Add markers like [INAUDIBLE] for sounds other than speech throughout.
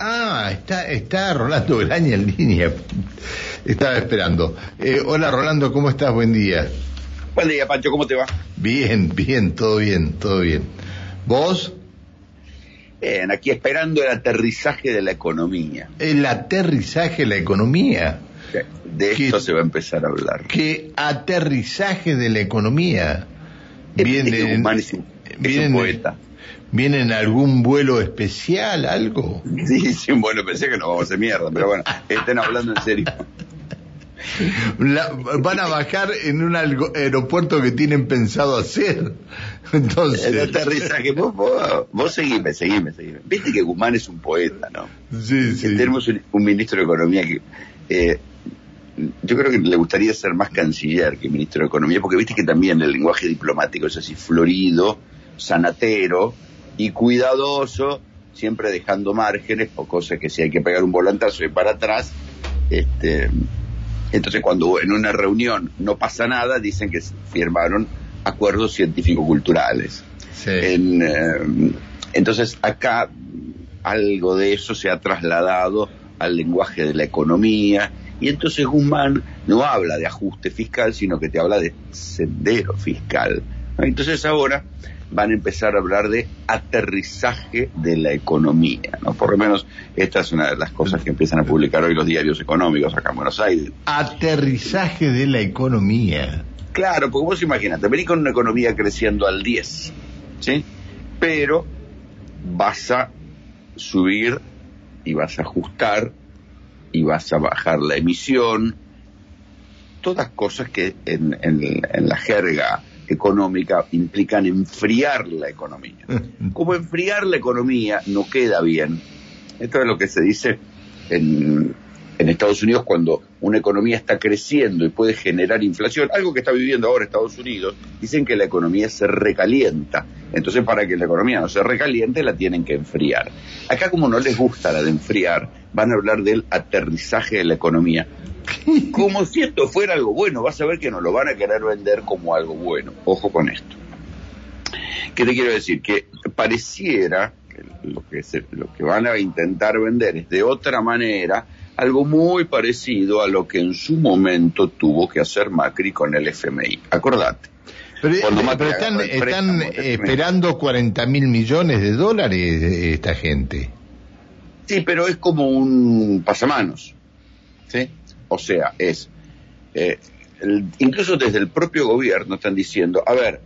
Ah, está, está Rolando Graña en línea. Estaba esperando. Eh, hola Rolando, ¿cómo estás? Buen día. Buen día, Pancho, ¿cómo te va? Bien, bien, todo bien, todo bien. ¿Vos? Bien, aquí esperando el aterrizaje de la economía. El aterrizaje de la economía. De esto se va a empezar a hablar. ¿Qué aterrizaje de la economía? Viene, viene, poeta. ¿Viene en algún vuelo especial, algo? Sí, sí, un vuelo especial que no vamos a hacer mierda, pero bueno, [LAUGHS] estén hablando en serio. van a bajar en un aeropuerto que tienen pensado hacer. [LAUGHS] Entonces. El aterrizaje, vos, vos, vos seguime, seguime, seguime. Viste que Guzmán es un poeta, ¿no? Sí, sí. Tenemos un, ministro de Economía que. Eh, yo creo que le gustaría ser más canciller que ministro de Economía, porque viste que también el lenguaje diplomático es así florido, sanatero, y cuidadoso, siempre dejando márgenes o cosas que si hay que pegar un volantazo y para atrás, este, entonces cuando en una reunión no pasa nada, dicen que firmaron acuerdos científico-culturales. Eh, entonces acá algo de eso se ha trasladado al lenguaje de la economía y entonces Guzmán no habla de ajuste fiscal, sino que te habla de sendero fiscal. Entonces ahora van a empezar a hablar de aterrizaje de la economía, ¿no? Por lo menos esta es una de las cosas que empiezan a publicar hoy los diarios económicos acá en Buenos Aires. Aterrizaje de la economía. Claro, porque vos imagínate, venís con una economía creciendo al 10, ¿sí? Pero vas a subir y vas a ajustar y vas a bajar la emisión, todas cosas que en, en la jerga económica implican enfriar la economía. [LAUGHS] Como enfriar la economía no queda bien. Esto es lo que se dice en, en Estados Unidos cuando una economía está creciendo y puede generar inflación, algo que está viviendo ahora Estados Unidos, dicen que la economía se recalienta. Entonces, para que la economía no se recaliente, la tienen que enfriar. Acá, como no les gusta la de enfriar, van a hablar del aterrizaje de la economía. [LAUGHS] Como si esto fuera algo bueno, vas a ver que nos lo van a querer vender como algo bueno. Ojo con esto. ¿Qué te quiero decir? Que pareciera que lo que, lo que van a intentar vender es de otra manera algo muy parecido a lo que en su momento tuvo que hacer Macri con el FMI. Acordate. Pero, están, están esperando 40 mil millones de dólares esta gente. Sí, pero es como un pasamanos. ¿sí? O sea, es, eh, incluso desde el propio gobierno están diciendo, a ver,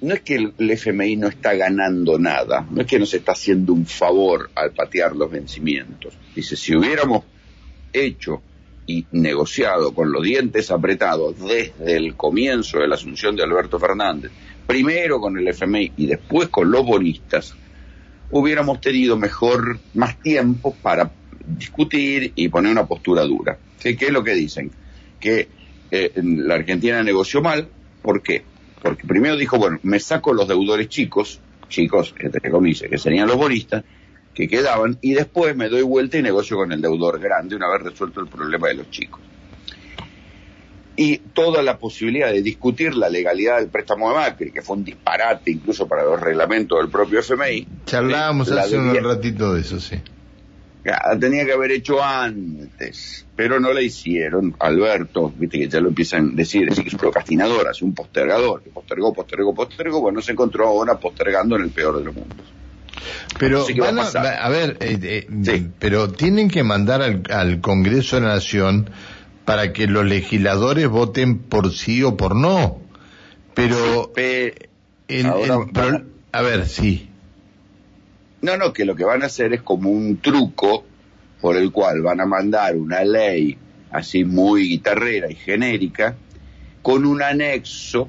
no es que el, FMI no está ganando nada, no es que nos está haciendo un favor al patear los vencimientos. Dice, si hubiéramos hecho y negociado con los dientes apretados desde el comienzo de la asunción de Alberto Fernández, primero con el FMI y después con los bonistas, hubiéramos tenido mejor, más tiempo para discutir y poner una postura dura. ¿Qué, es lo que dicen? Que eh, la Argentina negoció mal, ¿por qué? Porque primero dijo, bueno, me saco los deudores chicos, chicos, entre comillas, que serían los bonistas, que quedaban, y después me doy vuelta y negocio con el deudor grande una vez resuelto el problema de los chicos. Y toda la posibilidad de discutir la legalidad del préstamo de Macri, que fue un disparate incluso para los reglamentos del propio FMI. Charlábamos hace un ratito de eso, sí tenía que haber hecho antes, pero no la hicieron. Alberto, viste que ya lo empiezan a decir, que es un procrastinador, es un postergador, que postergó, postergó, postergó, bueno, se encontró ahora postergando en el peor de los mundos. Pero a, ver, eh, eh, pero tienen que mandar al, Congreso de la Nación para que los legisladores voten por sí o por no. Pero, a ver, sí. No, no, que lo que van a hacer es como un truco por el cual van a mandar una ley así muy guitarrera y genérica con un anexo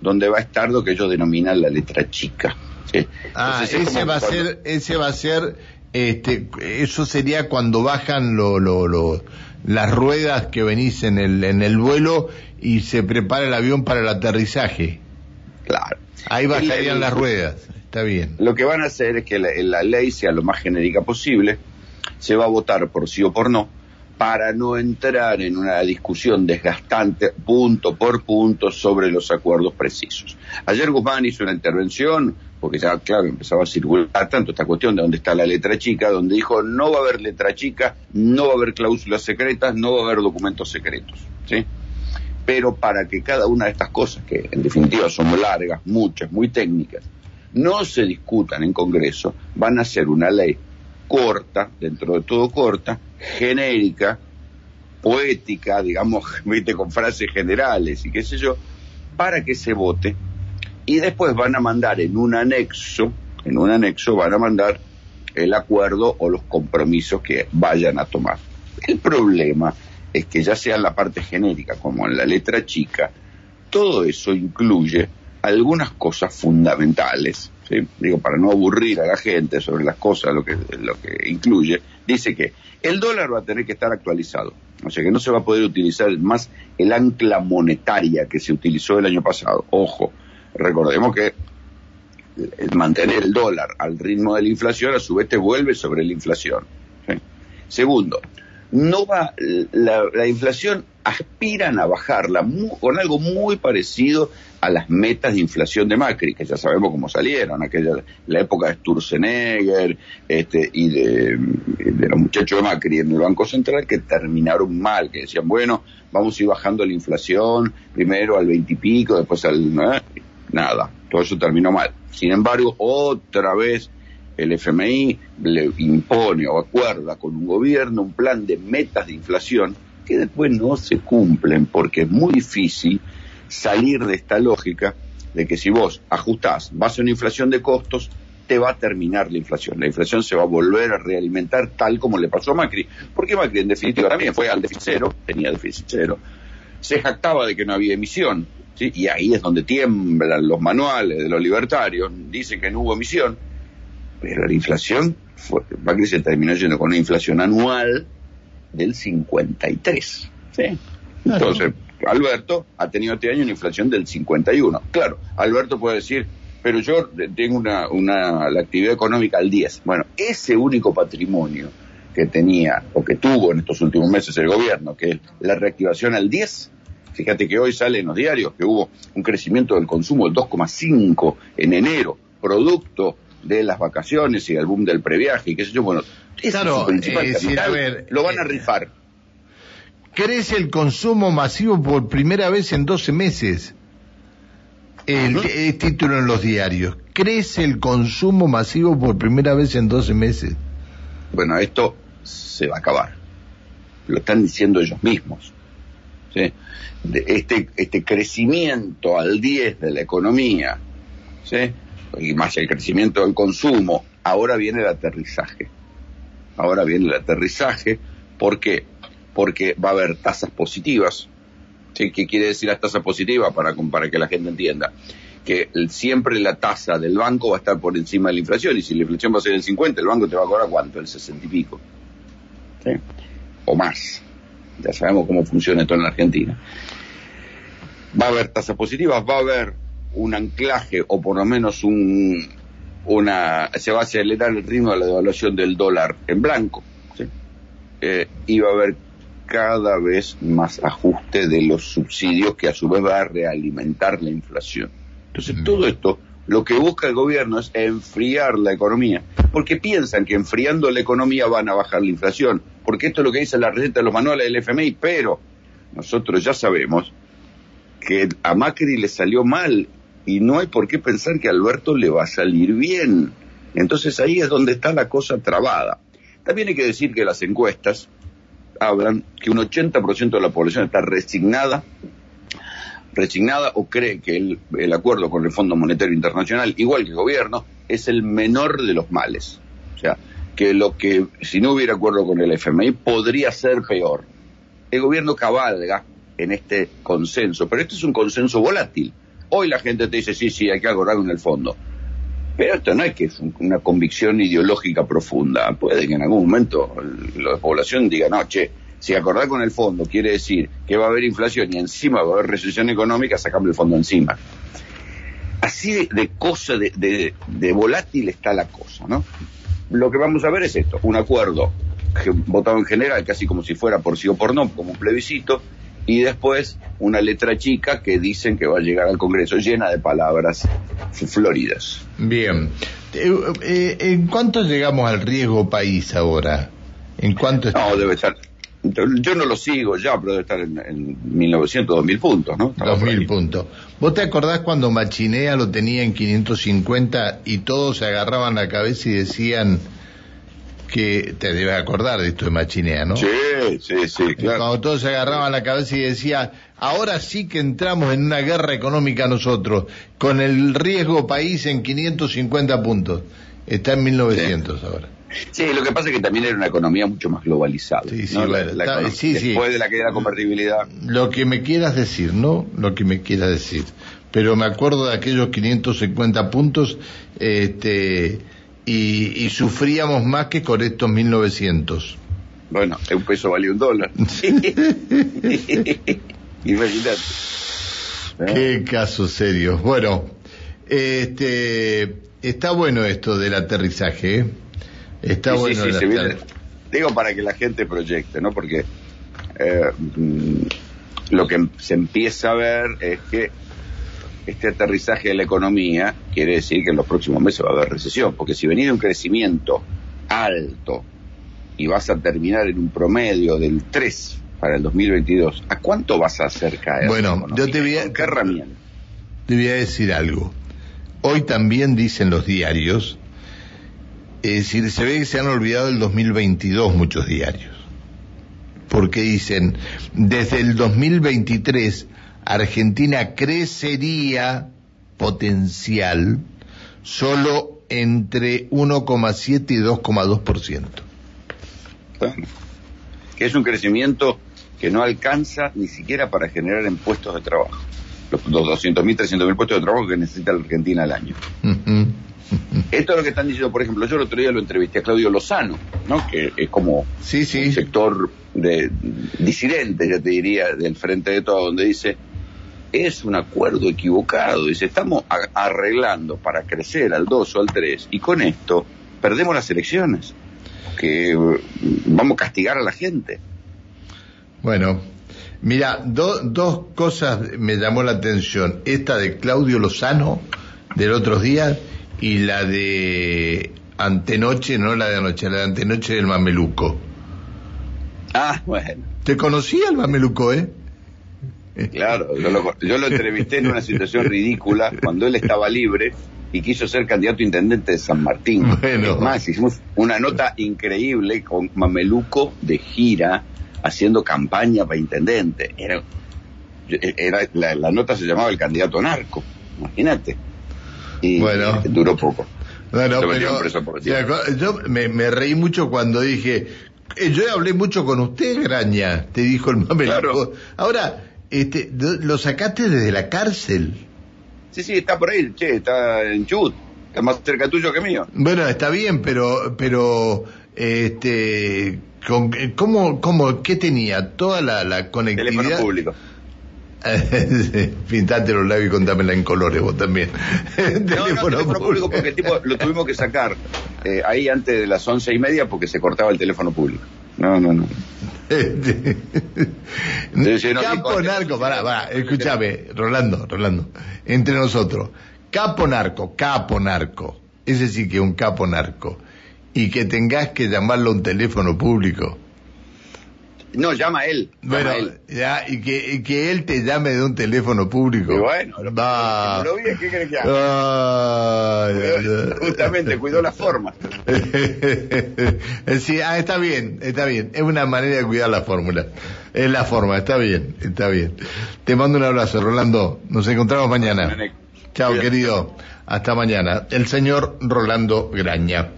donde va a estar lo que ellos denominan la letra chica. Ah, ese va, a ser, ese va a ser, este, eso sería cuando bajan lo, lo, lo, las ruedas que venís en el, en el vuelo y se prepara el avión para el aterrizaje. Claro. Ahí bajarían las ruedas bien. Lo que van a hacer es que la, ley sea lo más genérica posible, se va a votar por sí o por no, para no entrar en una discusión desgastante punto por punto sobre los acuerdos precisos. Ayer Guzmán hizo una intervención, porque ya, claro, empezaba a circular tanto esta cuestión de dónde está la letra chica, donde dijo no va a haber letra chica, no va a haber cláusulas secretas, no va a haber documentos secretos. ¿sí? Pero para que cada una de estas cosas, que en definitiva son largas, muchas, muy técnicas, no se discutan en Congreso, van a ser una ley corta, dentro de todo corta, genérica, poética, digamos, [LAUGHS] ¿viste? con frases generales y qué sé yo, para que se vote. Y después van a mandar en un anexo, en un anexo van a mandar el acuerdo o los compromisos que vayan a tomar. El problema es que ya sea en la parte genérica como en la letra chica, todo eso incluye algunas cosas fundamentales digo, para no aburrir a la gente sobre las cosas, lo que, lo que incluye, dice que el dólar va a tener que estar actualizado. O sea que no se va a poder utilizar más el ancla monetaria que se utilizó el año pasado. Ojo, recordemos que mantener el dólar al ritmo de la inflación a su vez te vuelve sobre la inflación. Segundo, no va la, la inflación aspiran a bajarla con algo muy parecido a las metas de inflación de Macri, que ya sabemos cómo salieron, aquella la época de Sturzenegger este, y de, los muchachos de Macri en el Banco Central que terminaron mal, que decían, bueno, vamos a ir bajando la inflación, primero al veintipico, después al... nada, todo eso terminó mal. Sin embargo, otra vez el FMI le impone o acuerda con un gobierno un plan de metas de inflación que después no se cumplen porque es muy difícil salir de esta lógica de que si vos ajustás, vas a una inflación de costos, te va a terminar la inflación. La inflación se va a volver a realimentar tal como le pasó a Macri. Porque Macri en definitiva también fue al déficit cero, tenía déficit cero, se jactaba de que no había emisión, y ahí es donde tiemblan los manuales de los libertarios, dicen que no hubo emisión, pero la inflación, fue, Macri se terminó yendo con una inflación anual del 53. ¿sí? Entonces, Alberto ha tenido este año una inflación del 51. Claro, Alberto puede decir, pero yo tengo una, una, la actividad económica al 10. Bueno, ese único patrimonio que tenía o que tuvo en estos últimos meses el gobierno, que es la reactivación al 10, fíjate que hoy sale en los diarios que hubo un crecimiento del consumo del 2,5 en enero, producto de las vacaciones y del boom del previaje y qué sé yo, bueno, claro, eh, lo van a eh, rifar. Crece el consumo masivo por primera vez en 12 meses. El, título en los diarios. Crece el consumo masivo por primera vez en 12 meses. Bueno, esto se va a acabar. Lo están diciendo ellos mismos. ¿sí? este, este crecimiento al 10 de la economía, ¿sí? y más el crecimiento del consumo, ahora viene el aterrizaje. Ahora viene el aterrizaje, ¿por qué? Porque va a haber tasas positivas. ¿Sí? ¿Qué quiere decir las tasas positivas? Para, para que la gente entienda. Que siempre la tasa del banco va a estar por encima de la inflación, y si la inflación va a ser el 50, el banco te va a cobrar cuánto? El 60 y pico. ¿Sí? O más. Ya sabemos cómo funciona esto en la Argentina. Va a haber tasas positivas, va a haber un anclaje o por lo menos un, una, se va a acelerar el ritmo de la devaluación del dólar en blanco, ¿sí? eh, y va a haber cada vez más ajuste de los subsidios que a su vez va a realimentar la inflación. Entonces, todo esto lo que busca el gobierno es enfriar la economía, porque piensan que enfriando la economía van a bajar la inflación, porque esto es lo que dice la receta de los manuales del FMI, pero nosotros ya sabemos que a Macri le salió mal y no hay por qué pensar que a Alberto le va a salir bien. Entonces ahí es donde está la cosa trabada. También hay que decir que las encuestas hablan que un 80% de la población está resignada, resignada o cree que el, el acuerdo con el Fondo Monetario Internacional, igual que el gobierno, es el menor de los males. O sea, que lo que si no hubiera acuerdo con el FMI podría ser peor. El gobierno cabalga en este consenso, pero este es un consenso volátil Hoy la gente te dice, sí, sí, hay que acordar con el fondo. Pero esto no es que es una convicción ideológica profunda. Puede que en algún momento la población diga, no, che, si acordar con el fondo quiere decir que va a haber inflación y encima va a haber recesión económica, sacamos el fondo encima. Así de, cosa, de, de volátil está la cosa, ¿no? Lo que vamos a ver es esto, un acuerdo votado en general, casi como si fuera por sí o por no, como un plebiscito, y después una letra chica que dicen que va a llegar al Congreso llena de palabras floridas. Bien. Eh, eh, ¿En cuánto llegamos al riesgo país ahora? ¿En cuánto No, debe estar. Yo no lo sigo ya, pero debe estar en, en 1900, 2000 puntos, ¿no? 2000 puntos. ¿Vos te acordás cuando Machinea lo tenía en 550 y todos se agarraban la cabeza y decían que te debes acordar de esto de Machinea, ¿no? Sí, sí, sí, claro. Cuando todos se agarraban la cabeza y decía, ahora sí que entramos en una guerra económica nosotros, con el riesgo país en 550 puntos. Está en 1900 ahora. Sí, lo que pasa es que también era una economía mucho más globalizada. Sí, sí, ¿no? La- la sí, sí. Después de la caída de la convertibilidad. Lo que me quieras decir, ¿no? Lo que me quieras decir. Pero me acuerdo de aquellos 550 puntos, este, y, y sufríamos más que con estos 1900. Bueno, un peso valía un dólar. [LAUGHS] [LAUGHS] Imagínate. ¿Eh? Qué caso serio. Bueno, este, está bueno esto del aterrizaje, ¿eh? Está Sí, bueno sí, viene- Digo para que la gente proyecte, ¿no? Porque eh, mm, lo que se empieza a ver es que este aterrizaje de la economía quiere decir que en los próximos meses va a haber recesión, porque si venís de un crecimiento alto y vas a terminar en un promedio del 3 para el 2022, ¿a cuánto vas a hacer caer? Bueno, yo te voy a- ¿Con qué herramienta? Te voy a decir algo. Hoy también dicen los diarios, es decir, se ve que se han olvidado del 2022 muchos diarios. Porque dicen, desde el 2023 Argentina crecería potencial solo entre 1,7 y 2,2%. Bueno, que es un crecimiento que no alcanza ni siquiera para generar en puestos de trabajo. Los, los 200.000, 300.000 puestos de trabajo que necesita la Argentina al año. Esto es lo que están diciendo, por ejemplo, yo el otro día lo entrevisté a Claudio Lozano, ¿no? que es como Sí, sí. un sector de disidente, ya te diría, del frente de todo, donde dice, es un acuerdo equivocado, dice, estamos arreglando para crecer al 2 o al 3 y con esto perdemos las elecciones, que eh, vamos a castigar a la gente. Bueno, mira, do- dos cosas me llamó la atención. Esta de Claudio Lozano del otros días y la de antenoche, no la de anoche, la de antenoche del mameluco. Ah, bueno, ¿Te conocía el mameluco, eh? Claro, yo lo, yo lo entrevisté en una situación ridícula cuando él estaba libre y quiso ser candidato a intendente de San Martín. Bueno. Es más, hicimos una nota increíble con Mameluco de gira haciendo campaña para intendente. Era, era la, la nota se llamaba El candidato narco, imagínate. Y Bueno. duró poco. Bueno, pero preso por ¿te acuer- yo me, me reí mucho cuando dije, eh, yo hablé mucho con usted, Graña, te dijo el mameluco. Claro. Ahora, este, lo sacaste desde la cárcel. Sí, sí, está por ahí, che, está en Chubut, está más cerca tuyo que mío. Bueno, está bien, pero, pero, este, con, ¿cómo, cómo, qué tenía? Toda la, la Teléfono conectividad. público. [LAUGHS] Pintate los labios y contámela en colores vos también. [LAUGHS] No, no, [LAUGHS] teléfono público porque el tipo lo tuvimos que sacar eh, ahí antes de las once y media porque se cortaba el teléfono público. No, no, no. [LAUGHS] Este, Sí, no, Capo narco, pará, pará, escúchame, Rolando, Rolando, entre nosotros, capo narco, capo narco, ese sí que es un capo narco, y que tengas que llamarlo a un teléfono público. No, llama a él. Bueno, él. ya, y que, y que él te llame de un teléfono público. Y bueno, lo- Va. no lo vi, ¿qué crees que haga? Justamente, cuidó la forma. [LAUGHS] sí, ah, está bien, está bien. Es una manera de cuidar la fórmula. Es la forma, está bien, está bien. Te mando un abrazo, Rolando. Nos encontramos mañana. Chao, querido. Hasta mañana. El señor Rolando Graña.